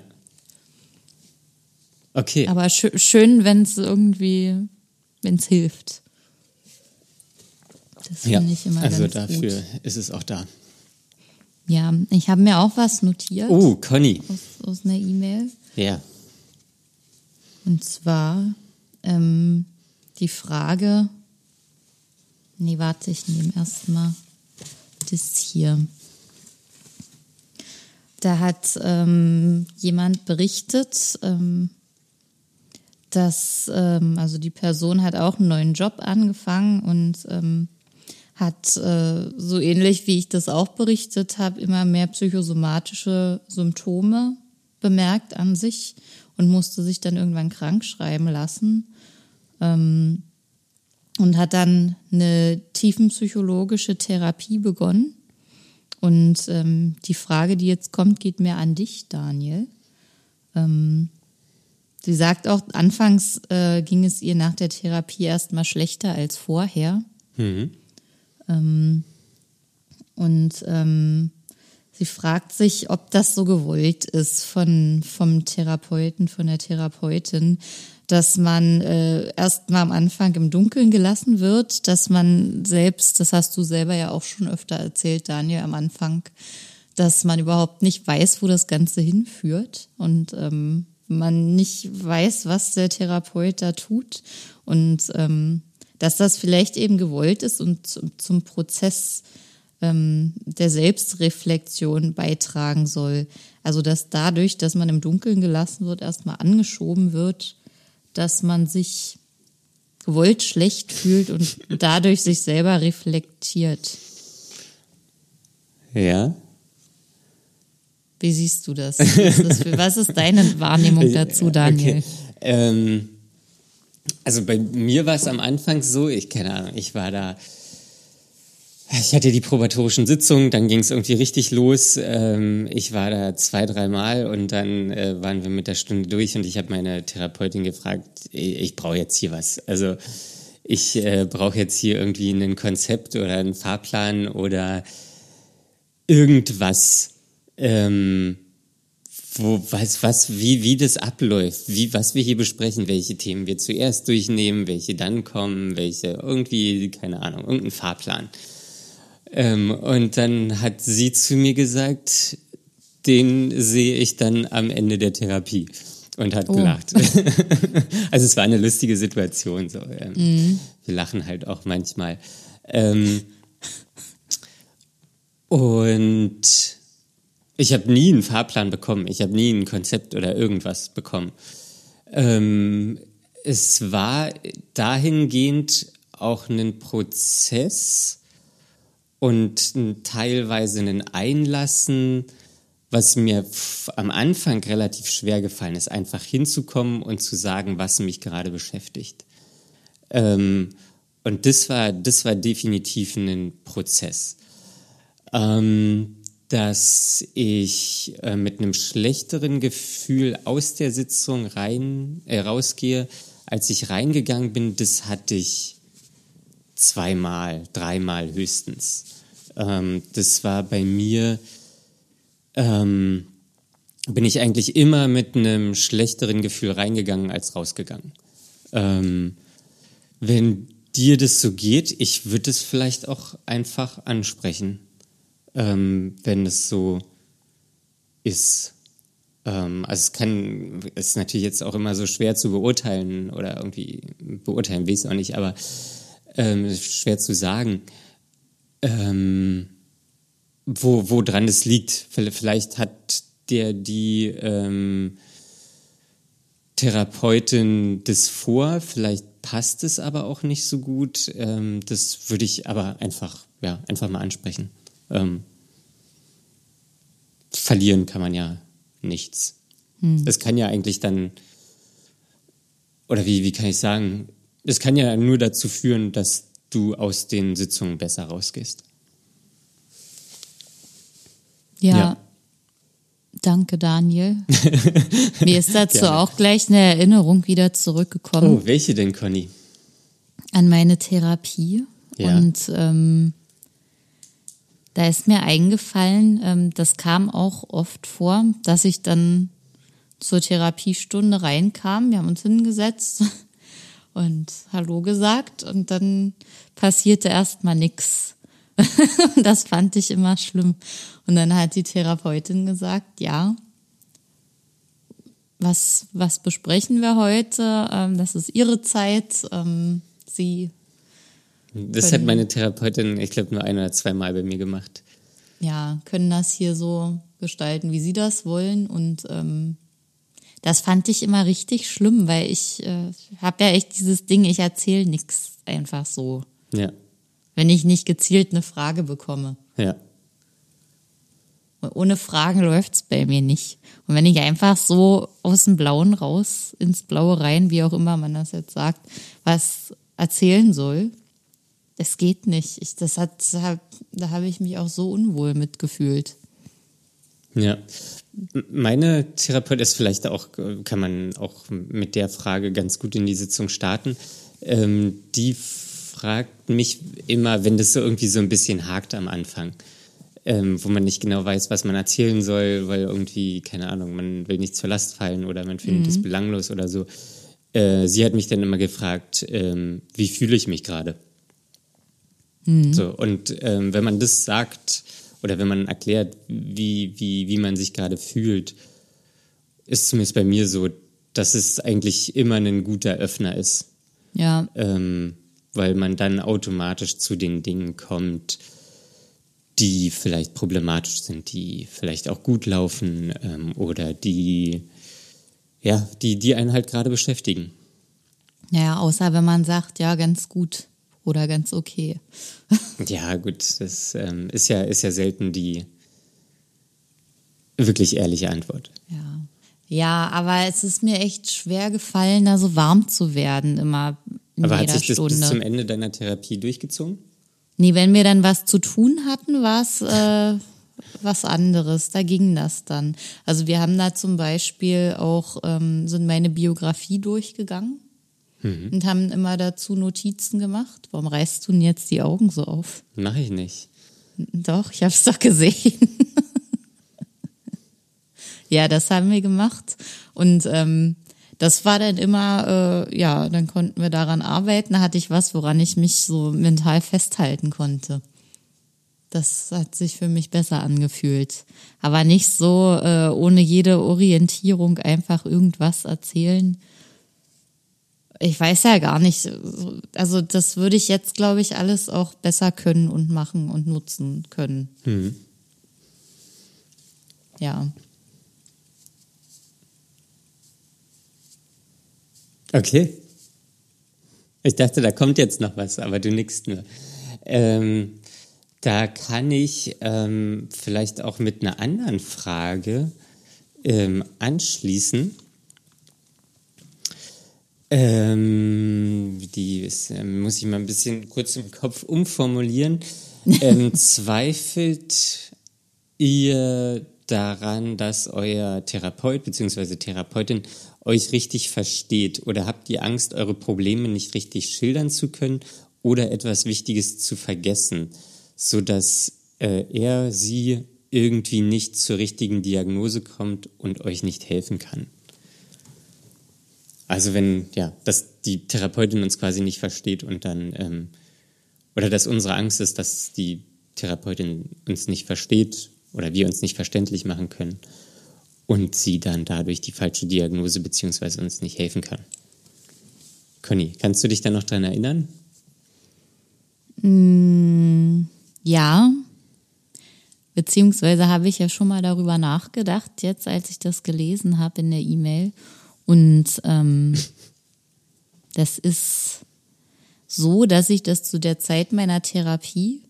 Okay. Aber schö schön, wenn es irgendwie, wenn es hilft. Das ja. finde ich immer also ganz dafür gut. ist es auch da. Ja, ich habe mir auch was notiert Oh, Conny. aus, aus einer E-Mail. Ja. Und zwar ähm, die Frage, nee, warte, ich nehme erstmal das hier. Da hat ähm, jemand berichtet, ähm, dass, ähm, also die Person hat auch einen neuen Job angefangen und ähm, hat äh, so ähnlich wie ich das auch berichtet habe, immer mehr psychosomatische Symptome bemerkt an sich und musste sich dann irgendwann krank schreiben lassen ähm, und hat dann eine tiefenpsychologische Therapie begonnen. Und ähm, die Frage, die jetzt kommt, geht mehr an dich, Daniel. Ähm, sie sagt auch, anfangs äh, ging es ihr nach der Therapie erstmal schlechter als vorher. Mhm. Ähm, und ähm, sie fragt sich, ob das so gewollt ist von, vom Therapeuten, von der Therapeutin, dass man äh, erst mal am Anfang im Dunkeln gelassen wird, dass man selbst, das hast du selber ja auch schon öfter erzählt, Daniel, am Anfang, dass man überhaupt nicht weiß, wo das Ganze hinführt und ähm, man nicht weiß, was der Therapeut da tut und ähm, dass das vielleicht eben gewollt ist und zum, zum Prozess ähm, der Selbstreflexion beitragen soll. Also dass dadurch, dass man im Dunkeln gelassen wird, erstmal angeschoben wird, dass man sich gewollt schlecht fühlt und dadurch sich selber reflektiert. Ja. Wie siehst du das? Was ist, für, was ist deine Wahrnehmung dazu, Daniel? Okay. Ähm, also bei mir war es am Anfang so, ich keine Ahnung, ich war da, ich hatte die probatorischen Sitzungen, dann ging es irgendwie richtig los. Ähm, ich war da zwei, dreimal und dann äh, waren wir mit der Stunde durch und ich habe meine Therapeutin gefragt, ich, ich brauche jetzt hier was. Also ich äh, brauche jetzt hier irgendwie ein Konzept oder einen Fahrplan oder irgendwas. Ähm, wo, was, was, wie, wie das abläuft, wie, was wir hier besprechen, welche Themen wir zuerst durchnehmen, welche dann kommen, welche irgendwie, keine Ahnung, irgendein Fahrplan. Ähm, und dann hat sie zu mir gesagt, den sehe ich dann am Ende der Therapie und hat Oh. gelacht. also es war eine lustige Situation. So. Ähm, Wir lachen halt auch manchmal. Ähm, und ich habe nie einen Fahrplan bekommen. Ich habe nie ein Konzept oder irgendwas bekommen. Ähm, es war dahingehend auch ein Prozess und teilweise ein Einlassen, was mir am Anfang relativ schwer gefallen ist, einfach hinzukommen und zu sagen, was mich gerade beschäftigt. Ähm, und das war, das war definitiv ein Prozess. Ähm, dass ich äh, mit einem schlechteren Gefühl aus der Sitzung rein, äh, rausgehe, als ich reingegangen bin, das hatte ich zweimal, dreimal höchstens. Ähm, das war bei mir, ähm, bin ich eigentlich immer mit einem schlechteren Gefühl reingegangen als rausgegangen. Ähm, wenn dir das so geht, ich würde es vielleicht auch einfach ansprechen, ähm, wenn es so ist. Ähm, also es kann, es ist natürlich jetzt auch immer so schwer zu beurteilen oder irgendwie beurteilen will ich es auch nicht, aber ähm, schwer zu sagen, ähm, wo, wo dran es liegt. Vielleicht hat der die ähm, Therapeutin das vor, vielleicht passt es aber auch nicht so gut. Ähm, das würde ich aber einfach, ja, einfach mal ansprechen. Ähm, verlieren kann man ja nichts. Hm. Es kann ja eigentlich dann, oder wie, wie kann ich sagen, es kann ja nur dazu führen, dass du aus den Sitzungen besser rausgehst. Ja. ja. Danke, Daniel. Mir ist dazu auch gleich eine Erinnerung wieder zurückgekommen. Oh, welche denn, Conny? An meine Therapie. Ja. Und ähm, da ist mir eingefallen, ähm, das kam auch oft vor, dass ich dann zur Therapiestunde reinkam. Wir haben uns hingesetzt und Hallo gesagt und dann passierte erstmal nichts. das fand ich immer schlimm. Und dann hat die Therapeutin gesagt, ja, was, was besprechen wir heute? Ähm, das ist ihre Zeit. Ähm, sie. Das hat meine Therapeutin, ich glaube, nur ein oder zweimal bei mir gemacht. Ja, können das hier so gestalten, wie sie das wollen. Und ähm, das fand ich immer richtig schlimm, weil ich äh, habe ja echt dieses Ding, ich erzähle nichts einfach so. Ja wenn ich nicht gezielt eine Frage bekomme. Ja. Und ohne Fragen läuft es bei mir nicht. Und wenn ich einfach so aus dem Blauen raus, ins Blaue rein, wie auch immer man das jetzt sagt, was erzählen soll, das geht nicht. Ich, das hat, da habe ich mich auch so unwohl mitgefühlt. Ja. Meine Therapeutin ist vielleicht auch, kann man auch mit der Frage ganz gut in die Sitzung starten. Ähm, die fragt mich immer, wenn das so irgendwie so ein bisschen hakt am Anfang, ähm, wo man nicht genau weiß, was man erzählen soll, weil irgendwie, keine Ahnung, man will nicht zur Last fallen oder man findet es mhm. belanglos oder so. Äh, sie hat mich dann immer gefragt, ähm, wie fühle ich mich gerade? Mhm. So, und ähm, wenn man das sagt oder wenn man erklärt, wie, wie, wie man sich gerade fühlt, ist zumindest bei mir so, dass es eigentlich immer ein guter Öffner ist. Ja. Ähm, weil man dann automatisch zu den Dingen kommt, die vielleicht problematisch sind, die vielleicht auch gut laufen ähm, oder die, ja, die, die einen halt gerade beschäftigen. Naja, außer wenn man sagt, ja, ganz gut oder ganz okay. ja, gut, das ähm, ist ja, ist ja selten die wirklich ehrliche Antwort. Ja. Ja, aber es ist mir echt schwer gefallen, da so warm zu werden, immer aber hat sich das Stunde. bis zum Ende deiner Therapie durchgezogen? Nee, wenn wir dann was zu tun hatten, war es äh, was anderes. Da ging das dann. Also wir haben da zum Beispiel auch, ähm, sind meine Biografie durchgegangen mhm. und haben immer dazu Notizen gemacht. Warum reißt du denn jetzt die Augen so auf? Mach ich nicht. Doch, ich habe es doch gesehen. ja, das haben wir gemacht. Und ähm, das war dann immer, äh, ja, dann konnten wir daran arbeiten. Da hatte ich was, woran ich mich so mental festhalten konnte. Das hat sich für mich besser angefühlt. Aber nicht so äh, ohne jede Orientierung einfach irgendwas erzählen. Ich weiß ja gar nicht. Also das würde ich jetzt, glaube ich, alles auch besser können und machen und nutzen können. Mhm. Ja. Okay. Ich dachte, da kommt jetzt noch was, aber du nickst nur. Ähm, da kann ich ähm, vielleicht auch mit einer anderen Frage ähm, anschließen. Ähm, die ist, äh, muss ich mal ein bisschen kurz im Kopf umformulieren. Ähm, zweifelt ihr daran, dass euer Therapeut bzw. Therapeutin euch richtig versteht oder habt ihr Angst, eure Probleme nicht richtig schildern zu können oder etwas Wichtiges zu vergessen, sodass äh, er sie irgendwie nicht zur richtigen Diagnose kommt und euch nicht helfen kann? Also wenn, ja, dass die Therapeutin uns quasi nicht versteht und dann, ähm, oder dass unsere Angst ist, dass die Therapeutin uns nicht versteht oder wir uns nicht verständlich machen können und sie dann dadurch die falsche Diagnose beziehungsweise uns nicht helfen kann. Conny, kannst du dich da noch dran erinnern? Ja, beziehungsweise habe ich ja schon mal darüber nachgedacht, jetzt als ich das gelesen habe in der E-Mail. Und ähm, das ist so, dass ich das zu der Zeit meiner Therapie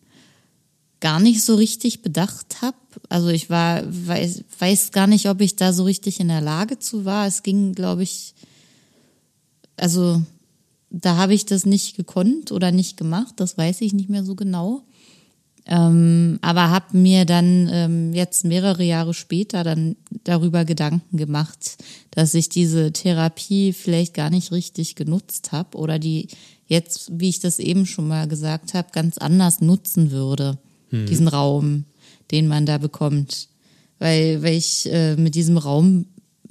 gar nicht so richtig bedacht habe. Also ich war, weiß, weiß gar nicht, ob ich da so richtig in der Lage zu war. Es ging, glaube ich, also da habe ich das nicht gekonnt oder nicht gemacht, das weiß ich nicht mehr so genau. Ähm, aber habe mir dann ähm, jetzt mehrere Jahre später dann darüber Gedanken gemacht, dass ich diese Therapie vielleicht gar nicht richtig genutzt habe oder die jetzt, wie ich das eben schon mal gesagt habe, ganz anders nutzen würde, mhm. diesen Raum, den man da bekommt. Weil, weil ich äh, mit diesem Raum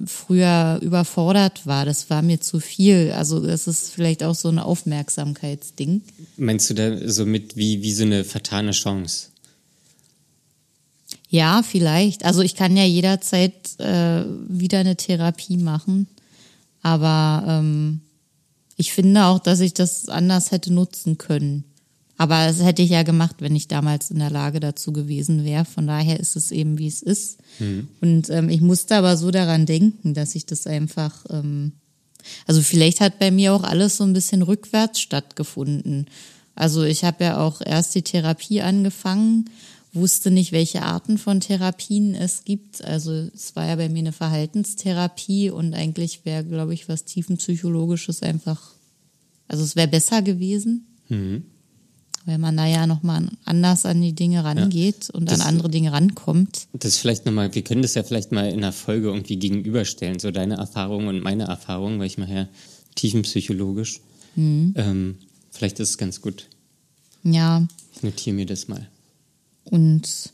früher überfordert war. Das war mir zu viel. Also das ist vielleicht auch so ein Aufmerksamkeitsding. Meinst du da so mit wie, wie so eine vertane Chance? Ja, vielleicht. Also ich kann ja jederzeit äh, wieder eine Therapie machen. Aber ähm, ich finde auch, dass ich das anders hätte nutzen können. Aber das hätte ich ja gemacht, wenn ich damals in der Lage dazu gewesen wäre. Von daher ist es eben, wie es ist. Mhm. Und ähm, ich musste aber so daran denken, dass ich das einfach, ähm, also vielleicht hat bei mir auch alles so ein bisschen rückwärts stattgefunden. Also ich habe ja auch erst die Therapie angefangen, wusste nicht, welche Arten von Therapien es gibt. Also es war ja bei mir eine Verhaltenstherapie und eigentlich wäre, glaube ich, was tiefenpsychologisches einfach, also es wäre besser gewesen. Mhm weil man da ja nochmal anders an die Dinge rangeht ja, und an andere Dinge rankommt. Das vielleicht nochmal, wir können das ja vielleicht mal in einer Folge irgendwie gegenüberstellen, so deine Erfahrungen und meine Erfahrungen, weil ich mache ja tiefenpsychologisch. Mhm. Ähm, vielleicht ist es ganz gut. Ja. Ich notiere mir das mal. Und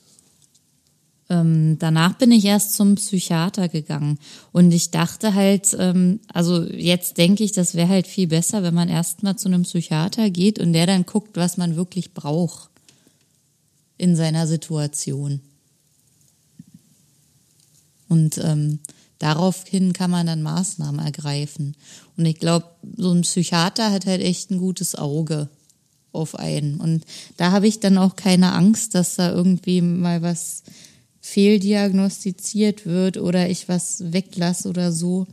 ähm, danach bin ich erst zum Psychiater gegangen und ich dachte halt, ähm, also jetzt denke ich, das wäre halt viel besser, wenn man erstmal zu einem Psychiater geht und der dann guckt, was man wirklich braucht in seiner Situation. Und ähm, daraufhin kann man dann Maßnahmen ergreifen. Und ich glaube, so ein Psychiater hat halt echt ein gutes Auge auf einen. Und da habe ich dann auch keine Angst, dass da irgendwie mal was fehldiagnostiziert wird oder ich was weglasse oder so.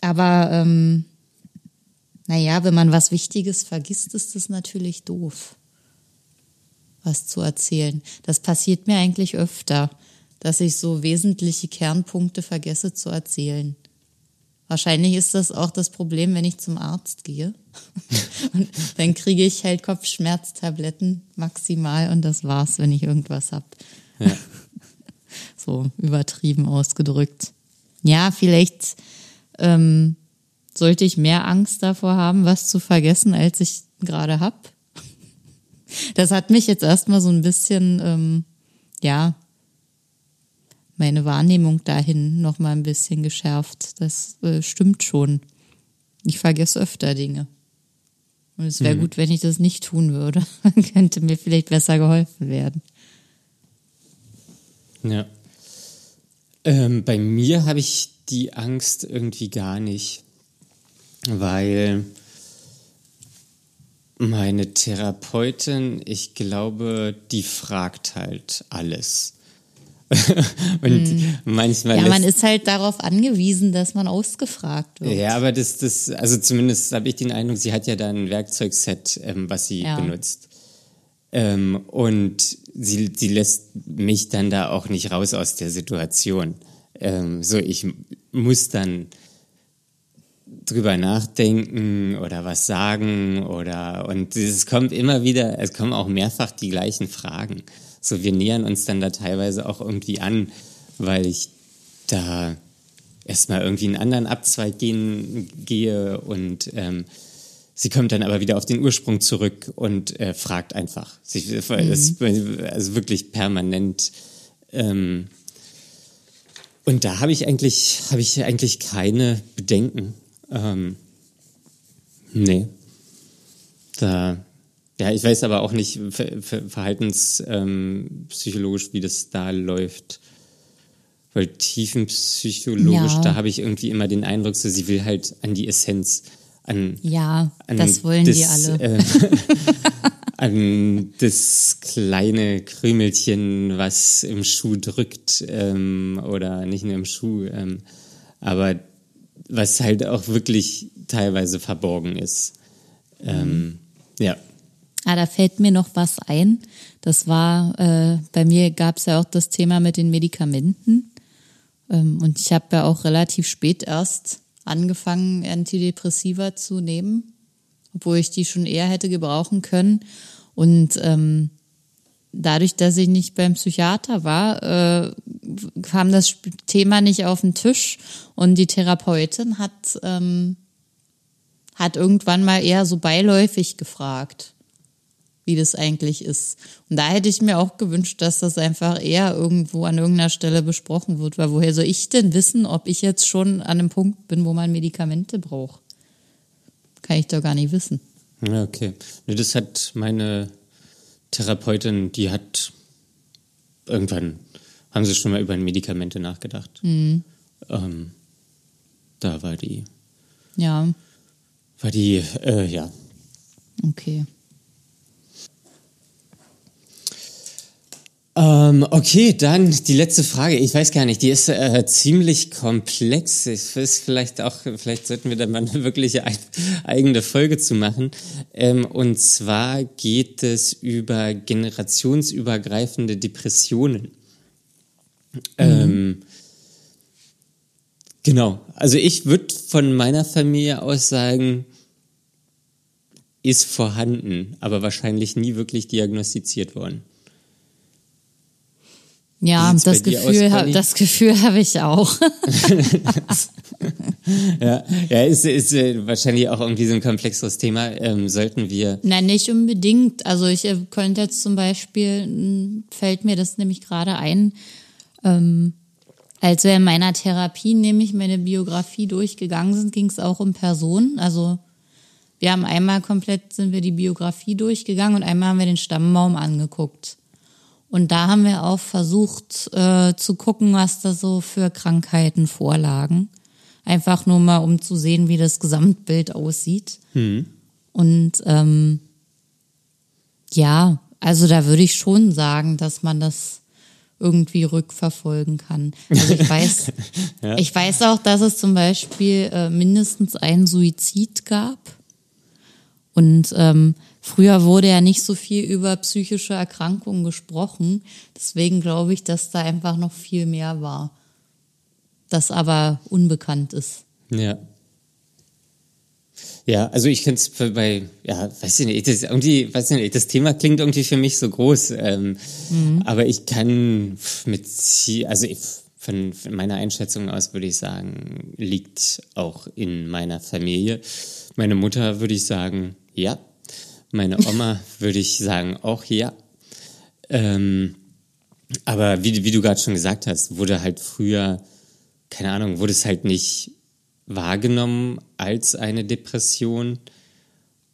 Aber ähm, naja, wenn man was Wichtiges vergisst, ist das natürlich doof, was zu erzählen. Das passiert mir eigentlich öfter, dass ich so wesentliche Kernpunkte vergesse zu erzählen. Wahrscheinlich ist das auch das Problem, wenn ich zum Arzt gehe. und dann kriege ich halt Kopfschmerztabletten maximal und das war's, wenn ich irgendwas habe. Ja. so übertrieben ausgedrückt. Ja, vielleicht ähm, sollte ich mehr Angst davor haben, was zu vergessen, als ich gerade hab. Das hat mich jetzt erstmal so ein bisschen, ähm, ja, meine Wahrnehmung dahin noch mal ein bisschen geschärft. Das äh, stimmt schon. Ich vergesse öfter Dinge. Und es wäre mhm. gut, wenn ich das nicht tun würde. Dann könnte mir vielleicht besser geholfen werden. Ja. Ähm, bei mir habe ich die Angst irgendwie gar nicht, weil meine Therapeutin, ich glaube, die fragt halt alles. und hm. manchmal. Ja, man ist halt darauf angewiesen, dass man ausgefragt wird. Ja, aber das, das, also zumindest habe ich den Eindruck, sie hat ja da ein Werkzeugset, ähm, was sie ja. benutzt. Ähm, und sie, sie lässt mich dann da auch nicht raus aus der Situation. Ähm, so, ich muss dann drüber nachdenken oder was sagen oder und es kommt immer wieder, es kommen auch mehrfach die gleichen Fragen. So, wir nähern uns dann da teilweise auch irgendwie an, weil ich da erstmal irgendwie einen anderen Abzweig gehen, gehe und ähm, Sie kommt dann aber wieder auf den Ursprung zurück und äh, fragt einfach. Sie, mhm. also wirklich permanent. Ähm, und da habe ich eigentlich, habe ich eigentlich keine Bedenken. Ähm, nee. Da, ja, ich weiß aber auch nicht ver ver verhaltenspsychologisch, ähm, wie das da läuft. weil tiefenpsychologisch, Ja. da habe ich irgendwie immer den Eindruck, so sie will halt an die Essenz, an, Ja, an das wollen die alle. Äh, an das kleine Krümelchen, was im Schuh drückt, ähm, oder nicht nur im Schuh, ähm, aber was halt auch wirklich teilweise verborgen ist. Ähm, ja. Ah, da fällt mir noch was ein. Das war, äh, bei mir gab es ja auch das Thema mit den Medikamenten. Ähm, und ich habe ja auch relativ spät erst angefangen, Antidepressiva zu nehmen, obwohl ich die schon eher hätte gebrauchen können. Und ähm, dadurch, dass ich nicht beim Psychiater war, äh, kam das Thema nicht auf den Tisch. Und die Therapeutin hat, ähm, hat irgendwann mal eher so beiläufig gefragt wie das eigentlich ist. Und da hätte ich mir auch gewünscht, dass das einfach eher irgendwo an irgendeiner Stelle besprochen wird, weil woher soll ich denn wissen, ob ich jetzt schon an einem Punkt bin, wo man Medikamente braucht? Kann ich doch gar nicht wissen. Ja, okay. Nee, das hat meine Therapeutin, die hat irgendwann, haben sie schon mal über Medikamente nachgedacht. Ähm, da war die, Ja, war die, äh, ja. okay. Ähm, okay, dann die letzte Frage. Ich weiß gar nicht, die ist äh, ziemlich komplex. Es ist vielleicht auch, vielleicht sollten wir da mal eine wirkliche ein, eigene Folge zu machen. Ähm, und zwar geht es über generationsübergreifende Depressionen. Ähm, genau. Also ich würde von meiner Familie aus sagen, ist vorhanden, aber wahrscheinlich nie wirklich diagnostiziert worden. Ja, das aus, Gefühl, Conny? das Gefühl habe ich auch. Ja, ja ist, ist äh, wahrscheinlich auch irgendwie so ein komplexeres Thema. Ähm, sollten wir. Nein, nicht unbedingt. Also ich äh, könnte jetzt zum Beispiel, m, fällt mir das nämlich gerade ein, ähm, als wir in meiner Therapie nämlich meine Biografie durchgegangen sind, ging es auch um Personen. Also wir haben einmal komplett, sind wir die Biografie durchgegangen und einmal haben wir den Stammbaum angeguckt. Und da haben wir auch versucht äh, zu gucken, was da so für Krankheiten vorlagen. Einfach nur mal, um zu sehen, wie das Gesamtbild aussieht. Und ähm, ja, also da würde ich schon sagen, dass man das irgendwie rückverfolgen kann. Also ich weiß, ich weiß auch, dass es zum Beispiel äh, mindestens einen Suizid gab. Und ähm, früher wurde ja nicht so viel über psychische Erkrankungen gesprochen. Deswegen glaube ich, dass da einfach noch viel mehr war. Das aber unbekannt ist. Ja. Ja, also ich kenne es bei, ja, weiß ich nicht, das, irgendwie, weiß ich nicht, das Thema klingt irgendwie für mich so groß, ähm, aber ich kann mit, also ich, von, von meiner Einschätzung aus würde ich sagen, liegt auch in meiner Familie. Meine Mutter würde ich sagen, ja. Meine Oma würde ich sagen, auch ja. Ähm, aber wie, wie du gerade schon gesagt hast, wurde halt früher, keine Ahnung, wurde es halt nicht wahrgenommen als eine Depression.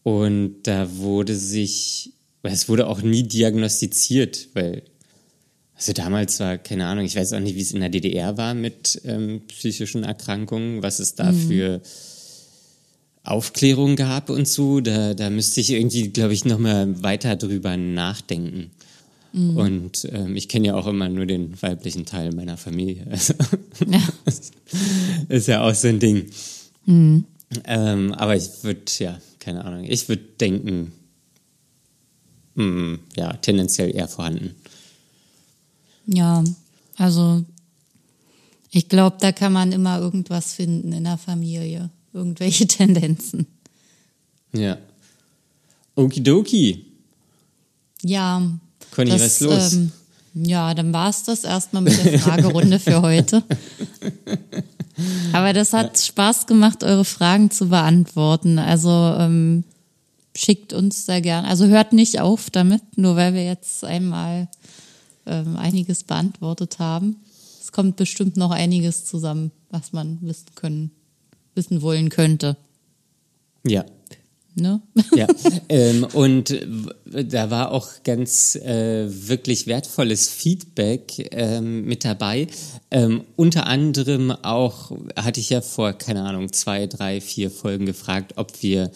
Und da wurde sich, es wurde auch nie diagnostiziert, weil, also damals war, keine Ahnung, ich weiß auch nicht, wie es in der DDR war mit ähm, psychischen Erkrankungen, was es da für Aufklärung gab und so. Da, da müsste ich irgendwie, glaube ich, nochmal weiter drüber nachdenken. Und ähm, ich kenne ja auch immer nur den weiblichen Teil meiner Familie. Also, Ja. ist ja auch so ein Ding. Ähm, aber ich würde, ja, keine Ahnung, ich würde denken, mm, ja, tendenziell eher vorhanden. Ja, also ich glaube, da kann man immer irgendwas finden in der Familie. Irgendwelche Tendenzen. Ja. Okidoki. Ja. Conny, was ist los? Ähm, ja, dann war es das erstmal mit der Fragerunde für heute. Aber das hat Spaß gemacht, eure Fragen zu beantworten. Also ähm, schickt uns da gern. Also hört nicht auf damit, nur weil wir jetzt einmal ähm, einiges beantwortet haben. Es kommt bestimmt noch einiges zusammen, was man wissen können, wissen wollen könnte. Ja. Ne? Ja, ähm, und da war auch ganz äh, wirklich wertvolles Feedback ähm, mit dabei. Ähm, unter anderem auch hatte ich ja vor, keine Ahnung, zwei, drei, vier Folgen gefragt, ob wir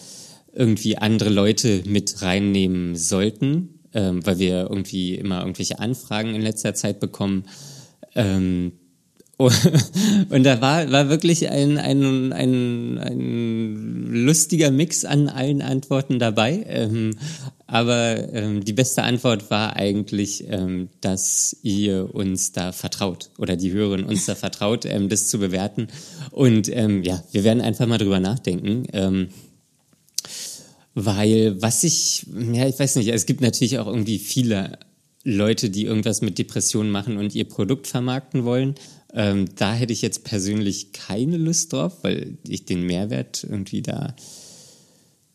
irgendwie andere Leute mit reinnehmen sollten, ähm, weil wir irgendwie immer irgendwelche Anfragen in letzter Zeit bekommen. Ähm, und da war, war wirklich ein, ein, ein, ein lustiger Mix an allen Antworten dabei. Ähm, aber ähm, die beste Antwort war eigentlich, ähm, dass ihr uns da vertraut oder die Hörerin uns da vertraut, ähm, das zu bewerten. Und ähm, ja, wir werden einfach mal drüber nachdenken. Ähm, weil was ich, ja, ich weiß nicht, es gibt natürlich auch irgendwie viele Leute, die irgendwas mit Depressionen machen und ihr Produkt vermarkten wollen. Ähm, da hätte ich jetzt persönlich keine Lust drauf, weil ich den Mehrwert irgendwie da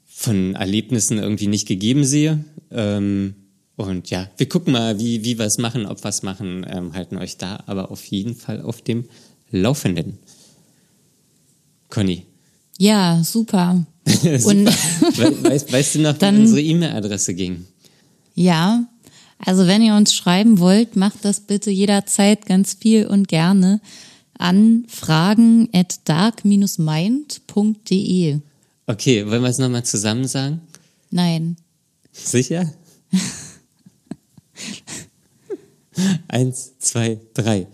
von Erlebnissen irgendwie nicht gegeben sehe. Ähm, und ja, wir gucken mal, wie, wie wir es machen, ob wir es machen, ähm, halten euch da aber auf jeden Fall auf dem Laufenden. Conny. Ja, super. super. Und weißt, weißt, du noch, wie unsere E-Mail-Adresse ging? Ja, also wenn ihr uns schreiben wollt, macht das bitte jederzeit ganz viel und gerne an fragen at dark-mind.de. Okay, wollen wir es nochmal zusammen sagen? Nein. Sicher? Eins, zwei, drei.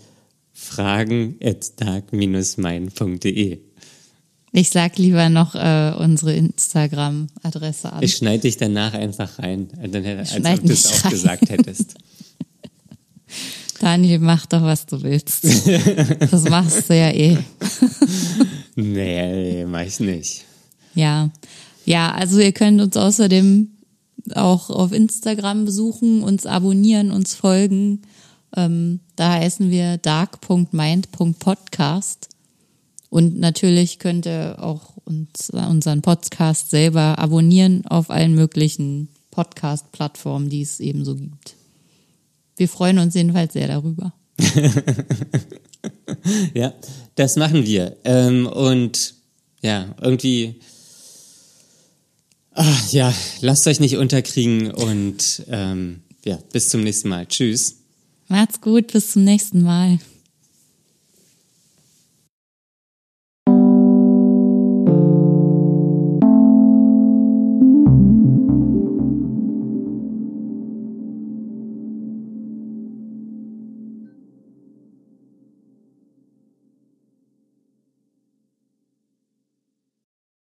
Fragen at dark-mind.de. Ich sag lieber noch äh, unsere Instagram-Adresse an. Ich schneide dich danach einfach rein, dann, als ob du es auch rein. gesagt hättest. Daniel, mach doch, was du willst. Das machst du ja eh. Nee, mach ich nicht. Ja. Ja, also ihr könnt uns außerdem auch auf Instagram besuchen, uns abonnieren, uns folgen. Ähm, da heißen wir dark.mind.podcast. Und natürlich könnt ihr auch uns, unseren Podcast selber abonnieren auf allen möglichen Podcast-Plattformen, die es ebenso gibt. Wir freuen uns jedenfalls sehr darüber. ja, das machen wir. Ähm, und ja, irgendwie, ach, ja, lasst euch nicht unterkriegen und ähm, ja, bis zum nächsten Mal. Tschüss. Macht's gut, bis zum nächsten Mal.